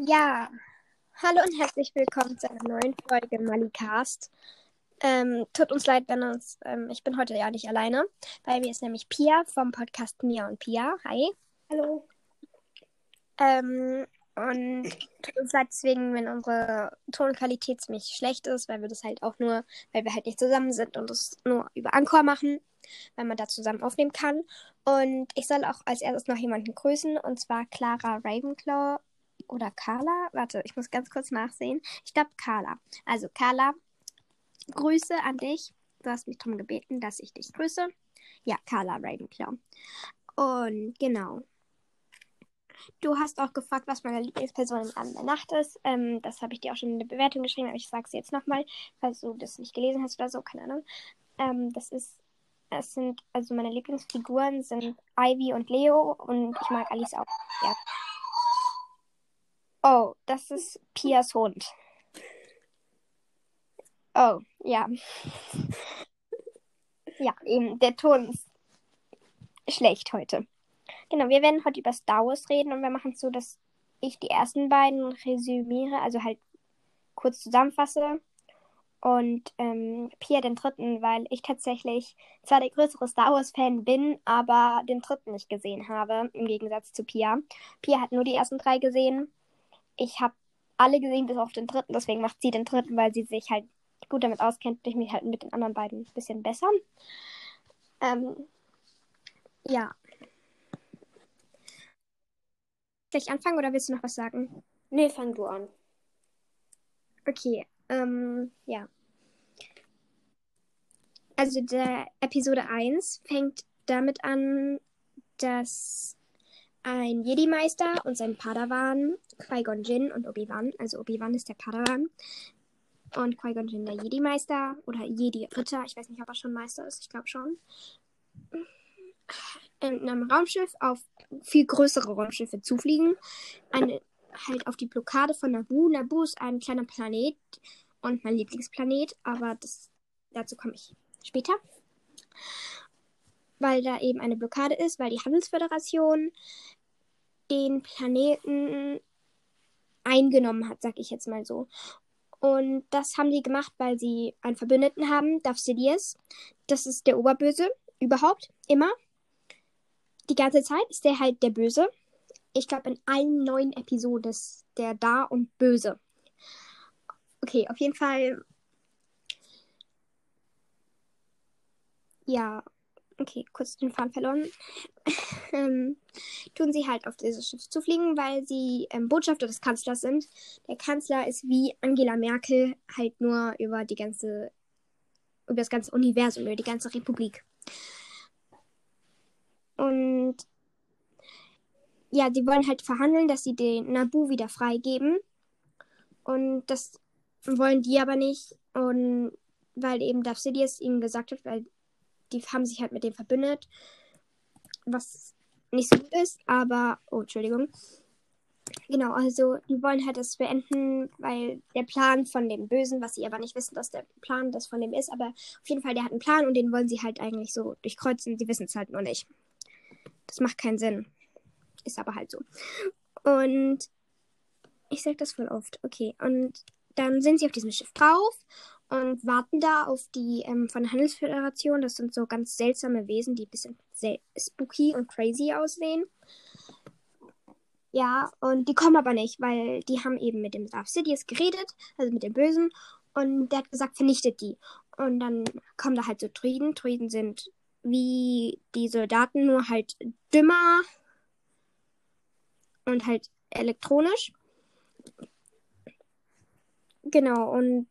Ja, hallo und herzlich willkommen zu einer neuen Folge Malicast. Ähm, tut uns leid, wenn uns, ähm, ich bin heute ja nicht alleine. Bei mir ist nämlich Pia vom Podcast Mia und Pia. Hi. Hallo. Ähm, und tut uns leid deswegen, wenn unsere Tonqualität ziemlich schlecht ist, weil wir das halt auch nur, weil wir halt nicht zusammen sind und das nur über Anchor machen, weil man da zusammen aufnehmen kann. Und ich soll auch als erstes noch jemanden grüßen, und zwar Clara Ravenclaw oder Carla. Warte, ich muss ganz kurz nachsehen. Ich glaube Carla. Also Carla, Grüße an dich. Du hast mich darum gebeten, dass ich dich grüße. Ja, Carla Ravenclaw. Und genau. Du hast auch gefragt, was meine Lieblingsperson an der Nacht ist. Ähm, das habe ich dir auch schon in der Bewertung geschrieben, aber ich sage es jetzt nochmal, falls du das nicht gelesen hast oder so, keine Ahnung. Ähm, das ist, es sind, also meine Lieblingsfiguren sind Ivy und Leo und ich mag Alice auch. Ja. Oh, das ist Pias Hund. Oh, ja. Ja, eben, der Ton ist schlecht heute. Genau, wir werden heute über Star Wars reden und wir machen es so, dass ich die ersten beiden resümiere, also halt kurz zusammenfasse. Und ähm, Pia den dritten, weil ich tatsächlich zwar der größere Star Wars-Fan bin, aber den dritten nicht gesehen habe, im Gegensatz zu Pia. Pia hat nur die ersten drei gesehen. Ich habe alle gesehen, bis auf den dritten, deswegen macht sie den dritten, weil sie sich halt gut damit auskennt, ich mich halt mit den anderen beiden ein bisschen besser. Ähm, ja. Gleich anfangen oder willst du noch was sagen? Nee, fang du an. Okay, ähm, ja. Also der Episode 1 fängt damit an, dass ein Jedi-Meister und sein Padawan, Qui-Gon Jinn und Obi-Wan, also Obi-Wan ist der Padawan und Qui-Gon Jinn der Jedi-Meister oder Jedi-Ritter, ich weiß nicht, ob er schon Meister ist, ich glaube schon, in einem Raumschiff auf viel größere Raumschiffe zufliegen, eine, halt auf die Blockade von Naboo. Naboo ist ein kleiner Planet und mein Lieblingsplanet, aber das, dazu komme ich später. Weil da eben eine Blockade ist, weil die Handelsföderation den Planeten eingenommen hat, sag ich jetzt mal so. Und das haben die gemacht, weil sie einen Verbündeten haben, Darth Sidious. Das ist der Oberböse überhaupt, immer. Die ganze Zeit ist der halt der Böse. Ich glaube, in allen neuen Episoden ist der da und böse. Okay, auf jeden Fall. Ja, okay, kurz den Faden verloren. ähm, tun sie halt auf dieses Schiff zu fliegen, weil sie ähm, Botschafter des Kanzlers sind. Der Kanzler ist wie Angela Merkel, halt nur über die ganze, über das ganze Universum, über die ganze Republik. Und ja, die wollen halt verhandeln, dass sie den Nabu wieder freigeben. Und das wollen die aber nicht. Und weil eben Darth Sidious ihnen gesagt hat, weil die haben sich halt mit dem verbündet, was nicht so gut ist, aber, oh, Entschuldigung. Genau, also die wollen halt das beenden, weil der Plan von dem Bösen, was sie aber nicht wissen, dass der Plan das von dem ist, aber auf jeden Fall, der hat einen Plan und den wollen sie halt eigentlich so durchkreuzen, die wissen es halt nur nicht. Das macht keinen Sinn. Ist aber halt so. Und ich sag das voll oft. Okay, und dann sind sie auf diesem Schiff drauf und warten da auf die ähm, von der Handelsföderation. Das sind so ganz seltsame Wesen, die ein bisschen spooky und crazy aussehen. Ja, und die kommen aber nicht, weil die haben eben mit dem Darth Sidious geredet, also mit dem Bösen, und der hat gesagt, vernichtet die. Und dann kommen da halt so Druiden. Druiden sind wie die Soldaten, nur halt dümmer und halt elektronisch. Genau, und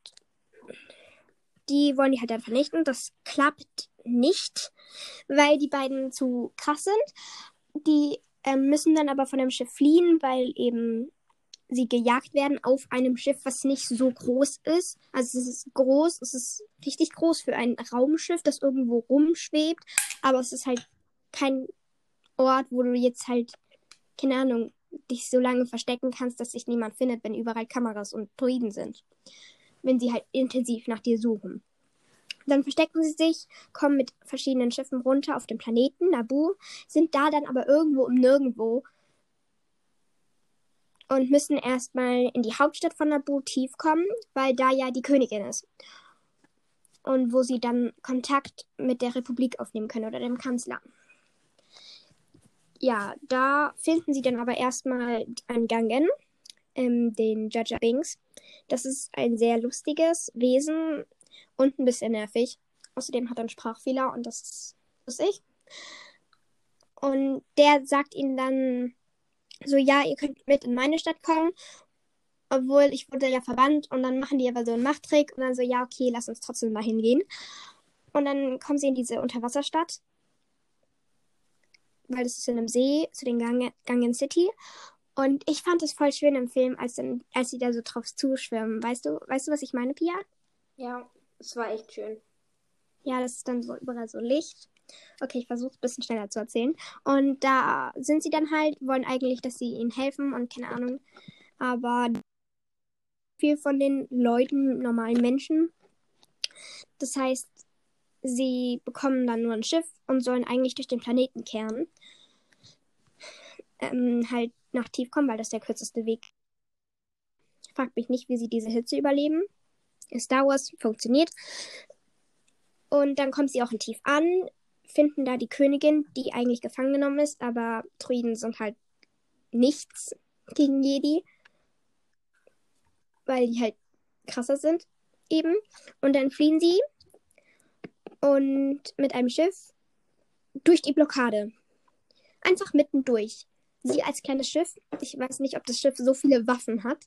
die wollen die halt dann vernichten. Das klappt nicht, weil die beiden zu krass sind. Die ähm, müssen dann aber von dem Schiff fliehen, weil eben sie gejagt werden auf einem Schiff, was nicht so groß ist. Also es ist groß, es ist richtig groß für ein Raumschiff, das irgendwo rumschwebt, aber es ist halt kein Ort, wo du jetzt halt, keine Ahnung, dich so lange verstecken kannst, dass sich niemand findet, wenn überall Kameras und Druiden sind. Wenn sie halt intensiv nach dir suchen. Dann verstecken sie sich, kommen mit verschiedenen Schiffen runter auf den Planeten Nabu, sind da dann aber irgendwo im Nirgendwo und müssen erstmal in die Hauptstadt von Naboo tief kommen, weil da ja die Königin ist. Und wo sie dann Kontakt mit der Republik aufnehmen können oder dem Kanzler. Ja, da finden sie dann aber erstmal einen Gangen, ähm, den Jaja Binks. Das ist ein sehr lustiges Wesen und ein bisschen nervig. Außerdem hat er einen Sprachfehler und das ist ich. Und der sagt ihnen dann so, ja, ihr könnt mit in meine Stadt kommen. Obwohl ich wurde ja verbannt und dann machen die aber so einen Machttrick und dann so, ja, okay, lass uns trotzdem mal hingehen. Und dann kommen sie in diese Unterwasserstadt. Weil das ist in einem See, zu den Gang Gangen City. Und ich fand es voll schön im Film, als, dann, als sie da so drauf zuschwimmen. Weißt du, weißt du, was ich meine, Pia? Ja, es war echt schön. Ja, das ist dann so überall so Licht. Okay, ich versuche es ein bisschen schneller zu erzählen. Und da sind sie dann halt, wollen eigentlich, dass sie ihnen helfen und keine Ahnung. Aber viel von den Leuten, normalen Menschen. Das heißt, sie bekommen dann nur ein Schiff und sollen eigentlich durch den Planeten kehren. Ähm, halt nach tief kommen, weil das der kürzeste Weg. Fragt mich nicht, wie sie diese Hitze überleben. Star Wars funktioniert. Und dann kommt sie auch in Tief an, finden da die Königin, die eigentlich gefangen genommen ist, aber Druiden sind halt nichts gegen Jedi, weil die halt krasser sind eben. Und dann fliehen sie und mit einem Schiff durch die Blockade. Einfach mittendurch. Sie als kleines Schiff, ich weiß nicht, ob das Schiff so viele Waffen hat,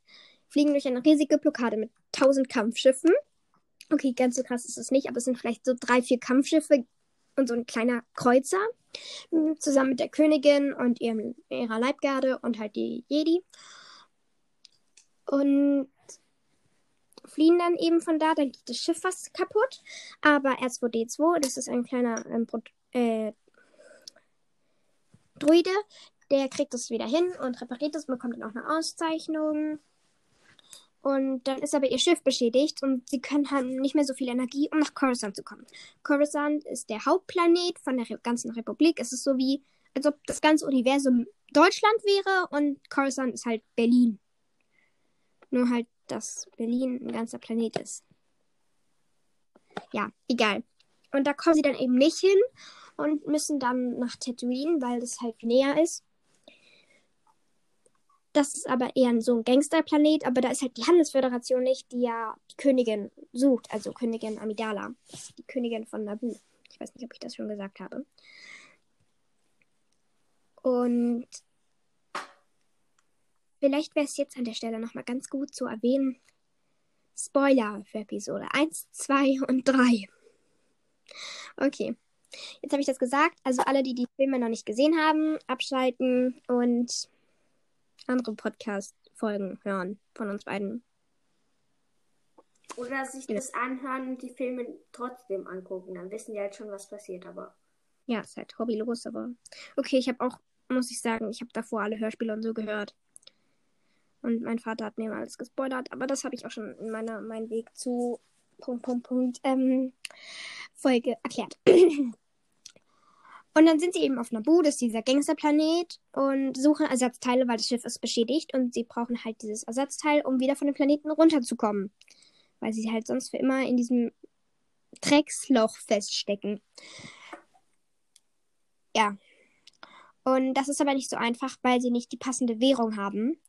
fliegen durch eine riesige Blockade mit tausend Kampfschiffen. Okay, ganz so krass ist es nicht, aber es sind vielleicht so drei, vier Kampfschiffe und so ein kleiner Kreuzer. Hm, zusammen mit der Königin und ihrem, ihrer Leibgarde und halt die Jedi. Und fliehen dann eben von da. Dann geht das Schiff fast kaputt. Aber R2D2, das ist ein kleiner ähm, äh, Druide, der kriegt das wieder hin und repariert es, bekommt dann auch eine Auszeichnung. Und dann ist aber ihr Schiff beschädigt und sie können haben nicht mehr so viel Energie, um nach Coruscant zu kommen. Coruscant ist der Hauptplanet von der ganzen Republik. Es ist so wie, als ob das ganze Universum Deutschland wäre und Coruscant ist halt Berlin. Nur halt, dass Berlin ein ganzer Planet ist. Ja, egal. Und da kommen sie dann eben nicht hin und müssen dann nach Tatooine, weil das halt näher ist. Das ist aber eher so ein Gangsterplanet, aber da ist halt die Handelsföderation nicht, die ja die Königin sucht, also Königin Amidala. die Königin von Naboo. Ich weiß nicht, ob ich das schon gesagt habe. Und vielleicht wäre es jetzt an der Stelle nochmal ganz gut zu erwähnen. Spoiler für Episode 1, 2 und 3. Okay. Jetzt habe ich das gesagt. Also alle, die die Filme noch nicht gesehen haben, abschalten und andere Podcast-Folgen hören von uns beiden. Oder sich ja. das anhören und die Filme trotzdem angucken. Dann wissen die halt schon, was passiert, aber. Ja, ist halt hobbylos, aber. Okay, ich habe auch, muss ich sagen, ich habe davor alle Hörspiele und so gehört. Und mein Vater hat mir mal alles gespoilert, aber das habe ich auch schon in meiner mein Weg zu Punkt, Punkt, Punkt, ähm, Folge erklärt. Und dann sind sie eben auf Naboo, das ist dieser Gangsterplanet, und suchen Ersatzteile, weil das Schiff ist beschädigt und sie brauchen halt dieses Ersatzteil, um wieder von dem Planeten runterzukommen. Weil sie halt sonst für immer in diesem Drecksloch feststecken. Ja. Und das ist aber nicht so einfach, weil sie nicht die passende Währung haben.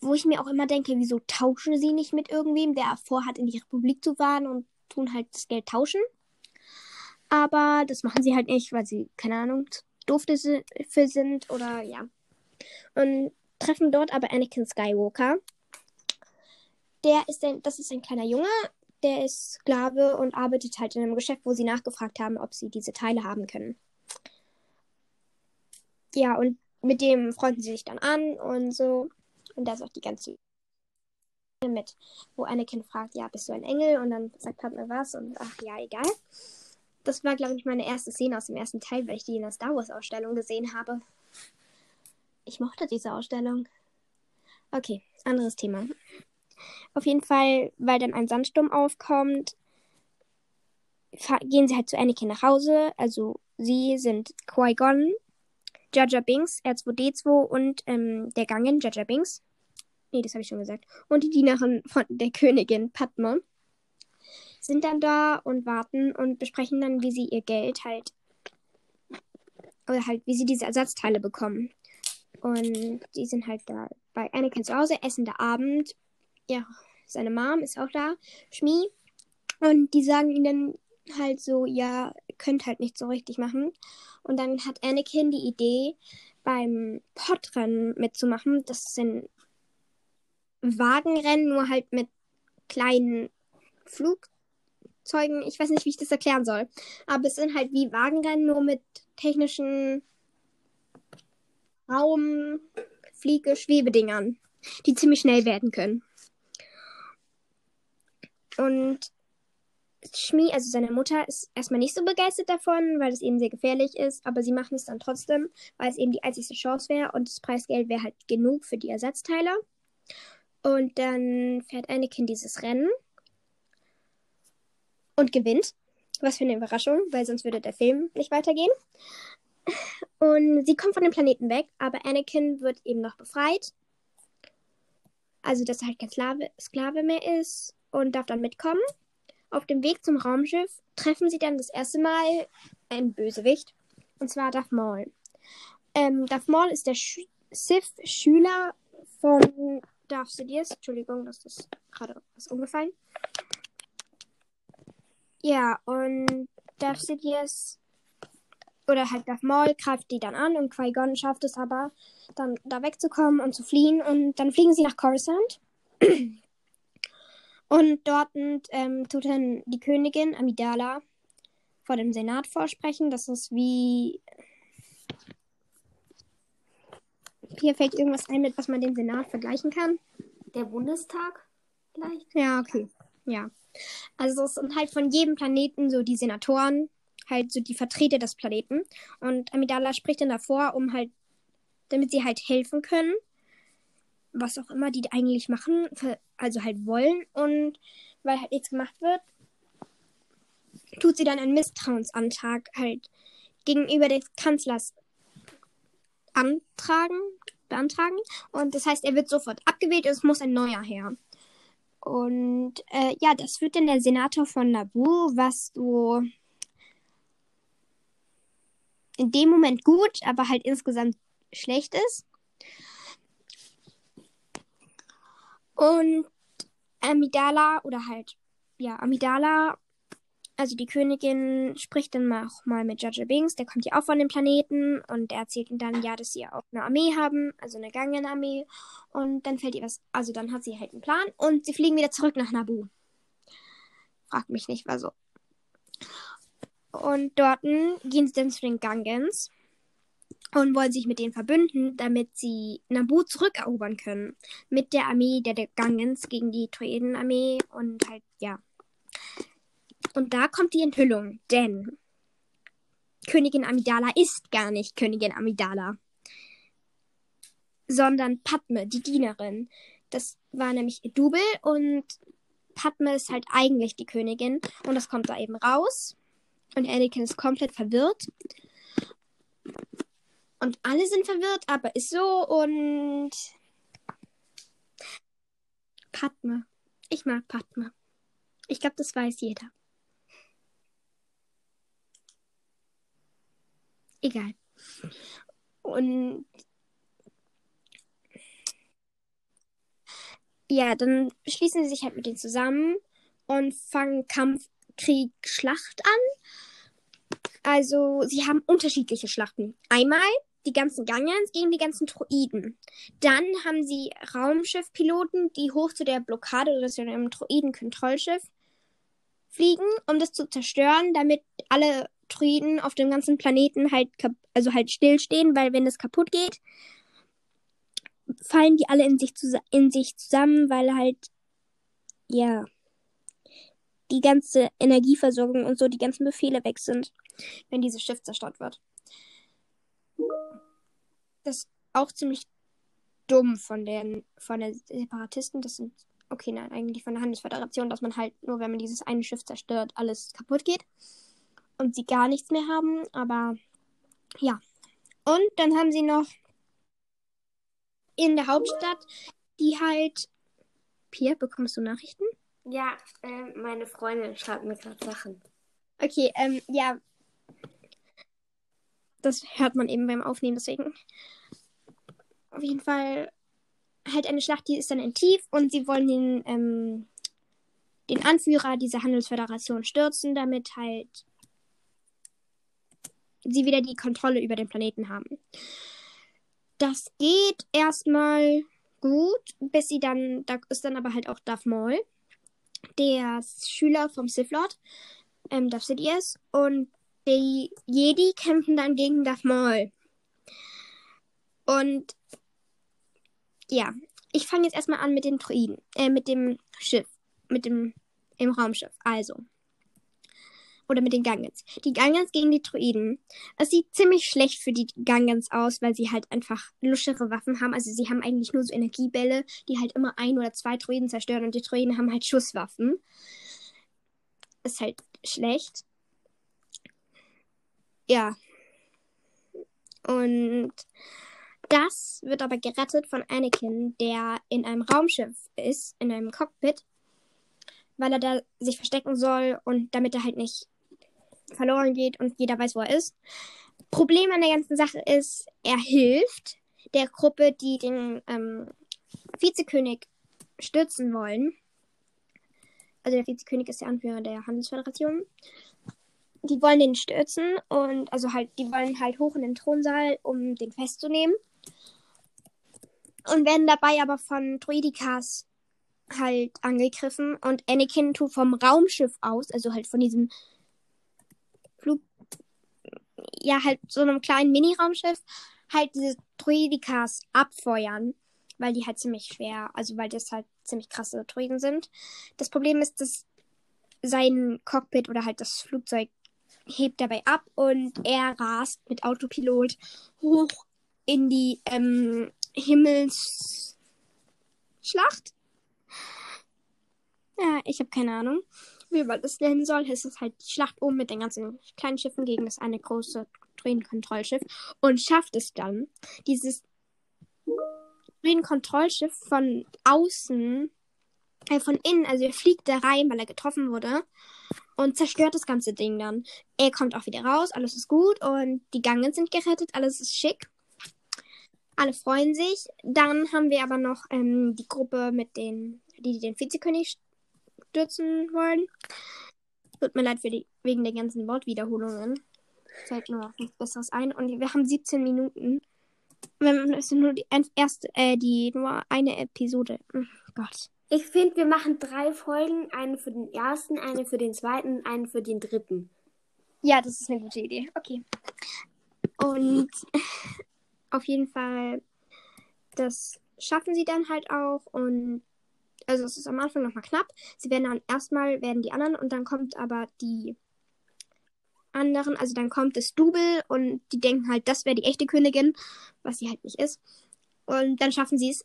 Wo ich mir auch immer denke, wieso tauschen sie nicht mit irgendwem, der vorhat, in die Republik zu fahren und tun halt das Geld tauschen? Aber das machen sie halt nicht, weil sie, keine Ahnung, doof dafür sind oder ja. Und treffen dort aber Anakin Skywalker. Der ist ein, das ist ein kleiner Junge, der ist Sklave und arbeitet halt in einem Geschäft, wo sie nachgefragt haben, ob sie diese Teile haben können. Ja, und mit dem freunden sie sich dann an und so. Und da ist auch die ganze mit, wo Anakin fragt, ja, bist du ein Engel? Und dann sagt Padme was und ach ja, egal das war, glaube ich, meine erste Szene aus dem ersten Teil, weil ich die in der Star Wars Ausstellung gesehen habe. Ich mochte diese Ausstellung. Okay, anderes Thema. Auf jeden Fall, weil dann ein Sandsturm aufkommt, gehen sie halt zu Anakin nach Hause. Also sie sind Qui-Gon, Jaja Binks, R2D2 und ähm, der Gangen, Jaja Binks. Nee, das habe ich schon gesagt. Und die Dienerin von der Königin Padma sind dann da und warten und besprechen dann, wie sie ihr Geld halt oder halt, wie sie diese Ersatzteile bekommen. Und die sind halt da bei Anakin zu Hause, essen da Abend. Ja, seine Mom ist auch da, Schmi. Und die sagen ihnen halt so, ja, könnt halt nicht so richtig machen. Und dann hat Anakin die Idee, beim Podrennen mitzumachen. Das sind Wagenrennen, nur halt mit kleinen Flugzeugen. Ich weiß nicht, wie ich das erklären soll. Aber es sind halt wie Wagenrennen, nur mit technischen Raum, Fliege, Schwebedingern, die ziemlich schnell werden können. Und Schmi, also seine Mutter, ist erstmal nicht so begeistert davon, weil es eben sehr gefährlich ist, aber sie machen es dann trotzdem, weil es eben die einzigste Chance wäre und das Preisgeld wäre halt genug für die Ersatzteile. Und dann fährt Anakin dieses Rennen und gewinnt. Was für eine Überraschung, weil sonst würde der Film nicht weitergehen. Und sie kommt von dem Planeten weg, aber Anakin wird eben noch befreit. Also, dass er halt kein Sklave, Sklave mehr ist und darf dann mitkommen. Auf dem Weg zum Raumschiff treffen sie dann das erste Mal einen Bösewicht. Und zwar Darth Maul. Ähm, Darth Maul ist der Sch Sith-Schüler von Darth Sidious. Entschuldigung, das ist gerade was umgefallen. Ja, und Darth Sidious oder halt Darth Maul greift die dann an und Qui-Gon schafft es aber, dann da wegzukommen und zu fliehen. Und dann fliegen sie nach Coruscant. und dort ähm, tut dann die Königin Amidala vor dem Senat vorsprechen. Das ist wie. Hier fällt irgendwas ein, mit was man den Senat vergleichen kann. Der Bundestag vielleicht? Ja, okay. Ja. Also es sind halt von jedem Planeten so die Senatoren halt so die Vertreter des Planeten. Und Amidala spricht dann davor, um halt, damit sie halt helfen können. Was auch immer die eigentlich machen, also halt wollen. Und weil halt nichts gemacht wird, tut sie dann einen Misstrauensantrag halt gegenüber des Kanzlers antragen, beantragen. Und das heißt, er wird sofort abgewählt und es muss ein neuer her. Und äh, ja, das wird dann der Senator von Nabu, was so in dem Moment gut, aber halt insgesamt schlecht ist. Und Amidala oder halt, ja, Amidala, also die Königin, spricht dann auch mal mit Jaja Binks, der kommt ja auch von dem Planeten und er erzählt ihnen dann, ja, dass sie auch eine Armee haben, also eine Gangen-Armee. Und dann fällt ihr was, also dann hat sie halt einen Plan und sie fliegen wieder zurück nach Nabu. Fragt mich nicht, war so. Und dort gehen sie dann zu den Gangens und wollen sich mit denen verbünden, damit sie Nabu zurückerobern können. Mit der Armee der, der Gangens gegen die Troiden-Armee und halt, ja. Und da kommt die Enthüllung, denn Königin Amidala ist gar nicht Königin Amidala, sondern Padme, die Dienerin. Das war nämlich Double und Padme ist halt eigentlich die Königin und das kommt da eben raus. Und Anakin ist komplett verwirrt. Und alle sind verwirrt, aber ist so und. Padme. Ich mag Padme. Ich glaube, das weiß jeder. Egal. Und ja, dann schließen sie sich halt mit denen zusammen und fangen Kampf Krieg Schlacht an. Also, sie haben unterschiedliche Schlachten. Einmal die ganzen Gangens gegen die ganzen Droiden. Dann haben sie Raumschiffpiloten, die hoch zu der Blockade oder zu einem Droiden-Kontrollschiff fliegen, um das zu zerstören, damit alle Droiden auf dem ganzen Planeten halt, also halt stillstehen, weil wenn es kaputt geht, fallen die alle in sich, in sich zusammen, weil halt, ja, die ganze Energieversorgung und so, die ganzen Befehle weg sind, wenn dieses Schiff zerstört wird. Das ist auch ziemlich dumm von den, von den Separatisten. Das sind, okay, nein, eigentlich von der Handelsföderation, dass man halt nur, wenn man dieses eine Schiff zerstört, alles kaputt geht und sie gar nichts mehr haben. Aber ja, Und dann haben sie noch in der Hauptstadt, die halt. Pia, bekommst du Nachrichten? Ja, äh, meine Freundin schreibt mir gerade Sachen. Okay, ähm, ja. Das hört man eben beim Aufnehmen, deswegen. Auf jeden Fall halt eine Schlacht, die ist dann in Tief und sie wollen den, ähm, den Anführer dieser Handelsföderation stürzen, damit halt sie wieder die Kontrolle über den Planeten haben. Das geht erstmal gut, bis sie dann, da ist dann aber halt auch Darth Maul, der Schüler vom Sith Lord, ähm, Darth Sidious, und die Jedi kämpfen dann gegen Darth Maul. Und ja, ich fange jetzt erstmal an mit den Druiden, äh, mit dem Schiff, mit dem im Raumschiff. Also. Oder mit den Gangans. Die Gangans gegen die Druiden. Es sieht ziemlich schlecht für die Gangans aus, weil sie halt einfach luschere Waffen haben. Also sie haben eigentlich nur so Energiebälle, die halt immer ein oder zwei Druiden zerstören und die Druiden haben halt Schusswaffen. Ist halt schlecht. Ja. Und das wird aber gerettet von Anakin, der in einem Raumschiff ist, in einem Cockpit, weil er da sich verstecken soll und damit er halt nicht verloren geht und jeder weiß, wo er ist. Problem an der ganzen Sache ist, er hilft der Gruppe, die den ähm, Vizekönig stürzen wollen. Also der Vizekönig ist der Anführer der Handelsföderation. Die wollen den stürzen und also halt, die wollen halt hoch in den Thronsaal, um den festzunehmen. Und werden dabei aber von Druidikas halt angegriffen und Anakin tut vom Raumschiff aus, also halt von diesem ja, halt so einem kleinen Mini-Raumschiff, halt diese Druidikas abfeuern, weil die halt ziemlich schwer, also weil das halt ziemlich krasse Druiden sind. Das Problem ist, dass sein Cockpit oder halt das Flugzeug hebt dabei ab und er rast mit Autopilot hoch in die ähm, Himmelsschlacht. Ja, ich habe keine Ahnung, wie man das nennen soll. Es ist halt die Schlacht oben mit den ganzen kleinen Schiffen gegen das eine große Drohnenkontrollschiff und schafft es dann, dieses Drohnenkontrollschiff von außen, äh, von innen, also er fliegt da rein, weil er getroffen wurde und zerstört das ganze Ding dann. Er kommt auch wieder raus, alles ist gut und die Gangen sind gerettet, alles ist schick. Alle freuen sich. Dann haben wir aber noch ähm, die Gruppe mit den, die den Vizekönig stürzen wollen. Tut mir leid für die, wegen der ganzen Wortwiederholungen. Fällt mir auch nichts Besseres ein. Und wir haben 17 Minuten. Wenn es nur die erste, äh, die nur eine Episode. Oh Gott. Ich finde, wir machen drei Folgen. Eine für den ersten, eine für den zweiten, eine für den dritten. Ja, das ist eine gute Idee. Okay. Und auf jeden Fall, das schaffen sie dann halt auch und also es ist am Anfang nochmal knapp. Sie werden dann erstmal werden die anderen und dann kommt aber die anderen, also dann kommt das Double und die denken halt, das wäre die echte Königin, was sie halt nicht ist. Und dann schaffen sie es,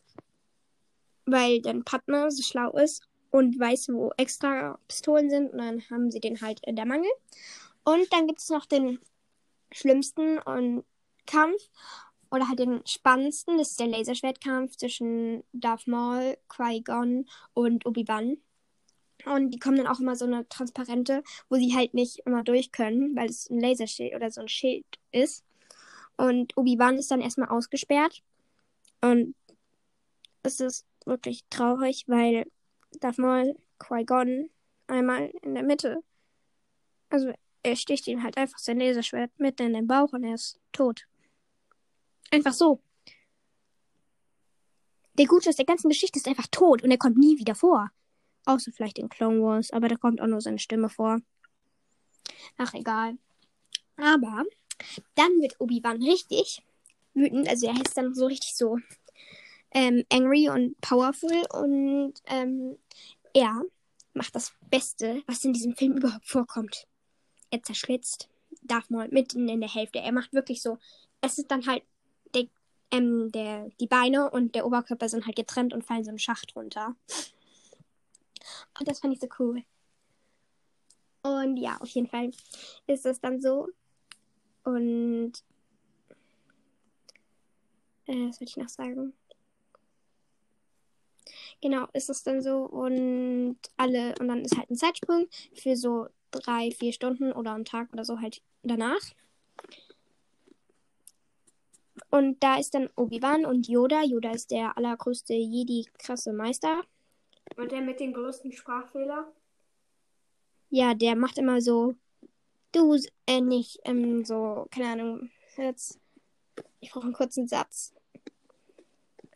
weil dann Padma so schlau ist und weiß, wo extra Pistolen sind und dann haben sie den halt in der Mangel. Und dann gibt es noch den schlimmsten und Kampf oder halt den spannendsten, das ist der Laserschwertkampf zwischen Darth Maul, Qui-Gon und Obi-Wan. Und die kommen dann auch immer so eine transparente, wo sie halt nicht immer durch können, weil es ein Laserschild oder so ein Schild ist. Und Obi-Wan ist dann erstmal ausgesperrt. Und es ist wirklich traurig, weil Darth Maul, Qui-Gon einmal in der Mitte. Also er sticht ihm halt einfach sein Laserschwert mitten in den Bauch und er ist tot. Einfach so. Der Gute aus der ganzen Geschichte ist einfach tot und er kommt nie wieder vor. Außer vielleicht in Clone Wars, aber da kommt auch nur seine Stimme vor. Ach, egal. Aber dann wird Obi-Wan richtig wütend. Also er ist dann so richtig so ähm, angry und powerful und ähm, er macht das Beste, was in diesem Film überhaupt vorkommt. Er zerschlitzt Darth Maul mitten in der Hälfte. Er macht wirklich so. Es ist dann halt ähm, der, die Beine und der Oberkörper sind halt getrennt und fallen so einen Schacht runter. Und das fand ich so cool. Und ja, auf jeden Fall ist es dann so. Und Äh, was soll ich noch sagen? Genau, ist es dann so und alle, und dann ist halt ein Zeitsprung für so drei, vier Stunden oder einen Tag oder so halt danach. Und da ist dann Obi-Wan und Yoda. Yoda ist der allergrößte Jedi-krasse Meister. Und der mit den größten Sprachfehler? Ja, der macht immer so, du, äh, nicht, ähm, so, keine Ahnung, jetzt, ich brauche einen kurzen Satz.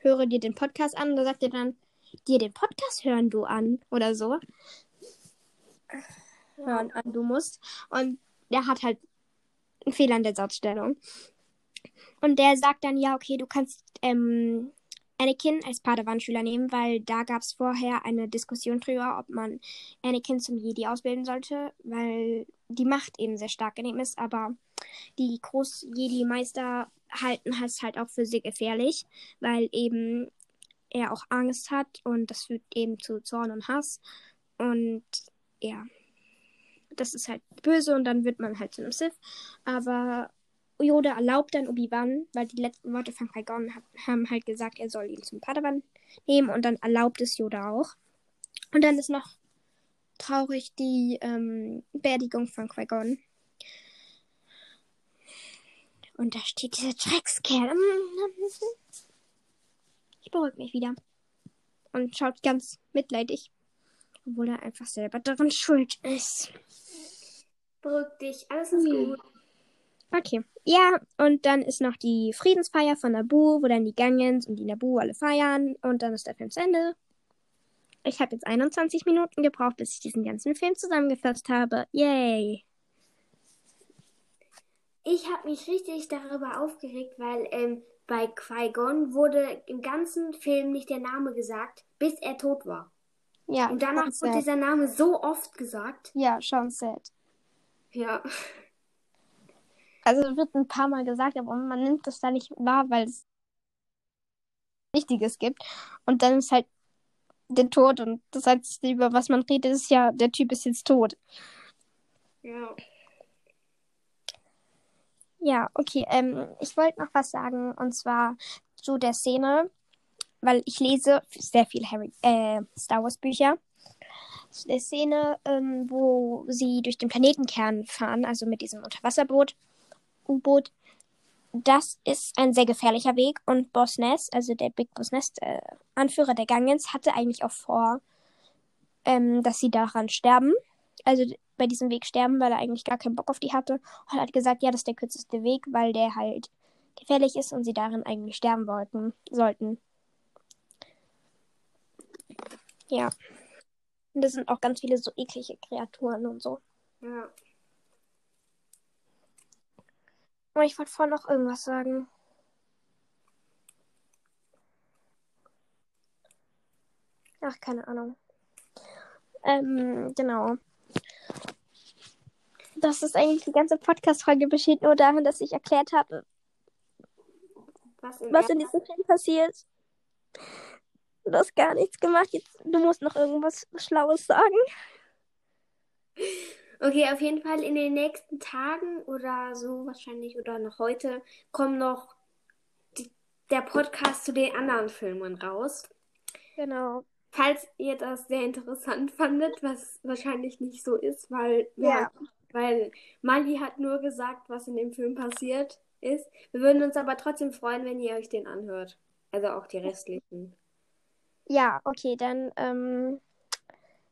Höre dir den Podcast an, da sagt er dann, dir den Podcast hören du an, oder so. Hören an, du musst. Und der hat halt einen Fehler in der Satzstellung. Und der sagt dann, ja, okay, du kannst ähm, Anakin als Padawan-Schüler nehmen, weil da gab es vorher eine Diskussion drüber, ob man Anakin zum Jedi ausbilden sollte, weil die Macht eben sehr stark in ihm ist, aber die Groß-Jedi-Meister halten es halt auch für sehr gefährlich, weil eben er auch Angst hat und das führt eben zu Zorn und Hass. Und ja, das ist halt böse und dann wird man halt zu einem Sith, aber Yoda erlaubt dann Obi-Wan, weil die letzten Worte von Qui-Gon haben halt gesagt, er soll ihn zum Padawan nehmen und dann erlaubt es Yoda auch. Und dann ist noch traurig die ähm, Beerdigung von Qui-Gon. Und da steht dieser Dreckskerl. Ich beruhige mich wieder. Und schaut ganz mitleidig. Obwohl er einfach selber daran schuld ist. Beruhig dich, alles ist Hm. gut. Okay. Ja, und dann ist noch die Friedensfeier von Nabu, wo dann die Gangens und die Nabu alle feiern. Und dann ist der Film zu Ende. Ich habe jetzt 21 Minuten gebraucht, bis ich diesen ganzen Film zusammengefasst habe. Yay. Ich habe mich richtig darüber aufgeregt, weil ähm, bei Qui-Gon wurde im ganzen Film nicht der Name gesagt, bis er tot war. Ja, Und danach wurde sad. dieser Name so oft gesagt. Ja, schon sad. Ja. Also wird ein paar Mal gesagt, aber man nimmt das da nicht wahr, weil es Wichtiges gibt. Und dann ist halt der Tod und das Einzige, über was man redet, ist ja, der Typ ist jetzt tot. Ja. Ja, okay. Ähm, ich wollte noch was sagen und zwar zu der Szene, weil ich lese sehr viel Harry, äh, Star Wars Bücher. Zu der Szene, ähm, wo sie durch den Planetenkern fahren, also mit diesem Unterwasserboot, U-Boot. Das ist ein sehr gefährlicher Weg und Boss Ness, also der Big Boss Ness, äh, Anführer der Gangens, hatte eigentlich auch vor, ähm, dass sie daran sterben. Also bei diesem Weg sterben, weil er eigentlich gar keinen Bock auf die hatte. Und hat gesagt, ja, das ist der kürzeste Weg, weil der halt gefährlich ist und sie darin eigentlich sterben wollten, sollten. Ja. Und das sind auch ganz viele so eklige Kreaturen und so. Ja. Aber ich wollte vorhin noch irgendwas sagen. Ach, keine Ahnung. Ähm, genau. Das ist eigentlich die ganze Podcast-Folge besteht nur darin, dass ich erklärt habe, Was im was in diesem Film passiert. Du hast gar nichts gemacht. Jetzt, du musst noch irgendwas Schlaues sagen. Okay, auf jeden Fall in den nächsten Tagen oder so wahrscheinlich oder noch heute kommt noch die, der Podcast zu den anderen Filmen raus. Genau. Falls ihr das sehr interessant fandet, was wahrscheinlich nicht so ist, weil, Ja. weil Mali hat nur gesagt, was in dem Film passiert ist. Wir würden uns aber trotzdem freuen, wenn ihr euch den anhört. Also auch die restlichen. Ja, okay, dann ähm,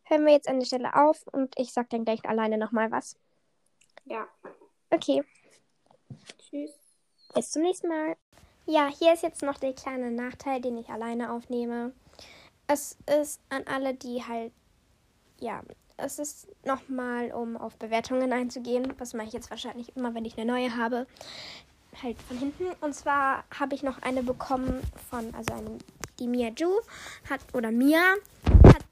hören wir jetzt an der Stelle auf und ich sag dann gleich alleine nochmal was. Ja. Okay, Tschüss. bis zum nächsten Mal. Ja, hier ist jetzt noch der kleine Nachteil, den ich alleine aufnehme. Es ist an alle, die halt, ja, es ist nochmal, um auf Bewertungen einzugehen. Was mache ich jetzt wahrscheinlich immer, wenn ich eine neue habe. Halt von hinten. Und zwar habe ich noch eine bekommen von, also eine, die Mia Ju hat, oder Mia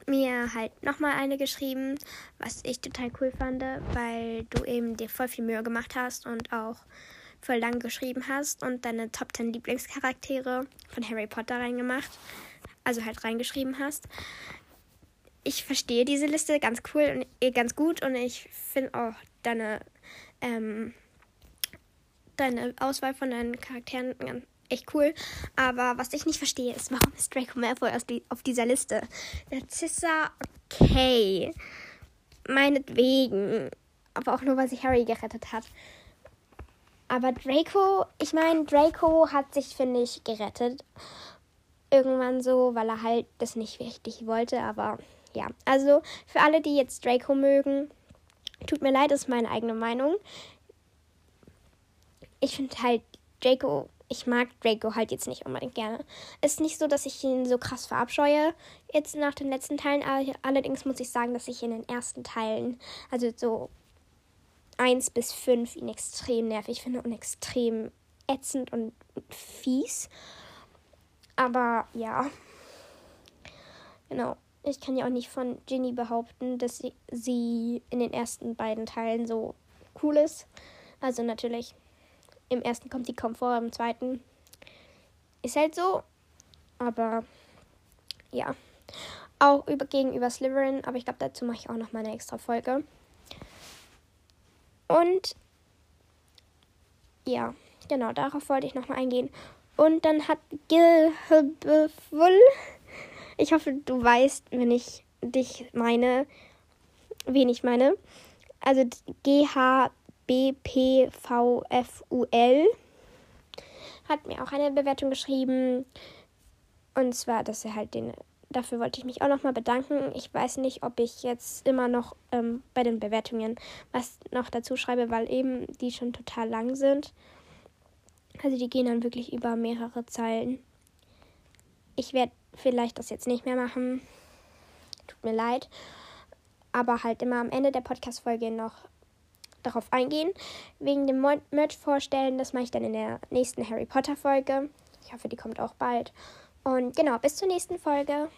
mir halt nochmal eine geschrieben, was ich total cool fand, weil du eben dir voll viel Mühe gemacht hast und auch voll lang geschrieben hast und deine Top 10 Lieblingscharaktere von Harry Potter reingemacht. Also halt reingeschrieben hast. Ich verstehe diese Liste ganz cool und eh ganz gut und ich finde auch deine, ähm, deine Auswahl von deinen Charakteren ganz- echt cool. Aber was ich nicht verstehe, ist, warum ist Draco Malfoy auf, die, auf dieser Liste? Narcissa, okay. Meinetwegen. Aber auch nur, weil sie Harry gerettet hat. Aber Draco, ich meine, Draco hat sich, finde ich, gerettet. Irgendwann so, weil er halt das nicht richtig wollte. Aber ja, also für alle, die jetzt Draco mögen, tut mir leid, ist meine eigene Meinung. Ich finde halt Draco, ich mag Draco halt jetzt nicht unbedingt gerne. Ist nicht so, dass ich ihn so krass verabscheue, jetzt nach den letzten Teilen. Allerdings muss ich sagen, dass ich in den ersten Teilen, also so 1 bis 5 ihn extrem nervig finde und extrem ätzend und fies. Aber ja. Genau. Ich kann ja auch nicht von Ginny behaupten, dass sie, sie in den ersten beiden Teilen so cool ist. Also natürlich, im ersten kommt die kaum vor, im zweiten ist halt so. Aber ja. Auch über, gegenüber Slytherin, aber ich glaube, dazu mache ich auch noch mal eine extra Folge. Und ja, genau, darauf wollte ich nochmal eingehen. Und dann hat Gilbeful, ich hoffe, du weißt, wenn ich dich meine, wen ich meine. Also G-H-B-P-V-F-U-L hat mir auch eine Bewertung geschrieben. Und zwar, dass er halt den dafür wollte ich mich auch nochmal bedanken. Ich weiß nicht, ob ich jetzt immer noch ähm, bei den Bewertungen was noch dazu schreibe, weil eben die schon total lang sind. Also die gehen dann wirklich über mehrere Zeilen. Ich werde vielleicht das jetzt nicht mehr machen. Tut mir leid. Aber halt immer am Ende der Podcast-Folge noch darauf eingehen. Wegen dem Merch vorstellen, das mache ich dann in der nächsten Harry Potter-Folge. Ich hoffe, die kommt auch bald. Und genau, bis zur nächsten Folge.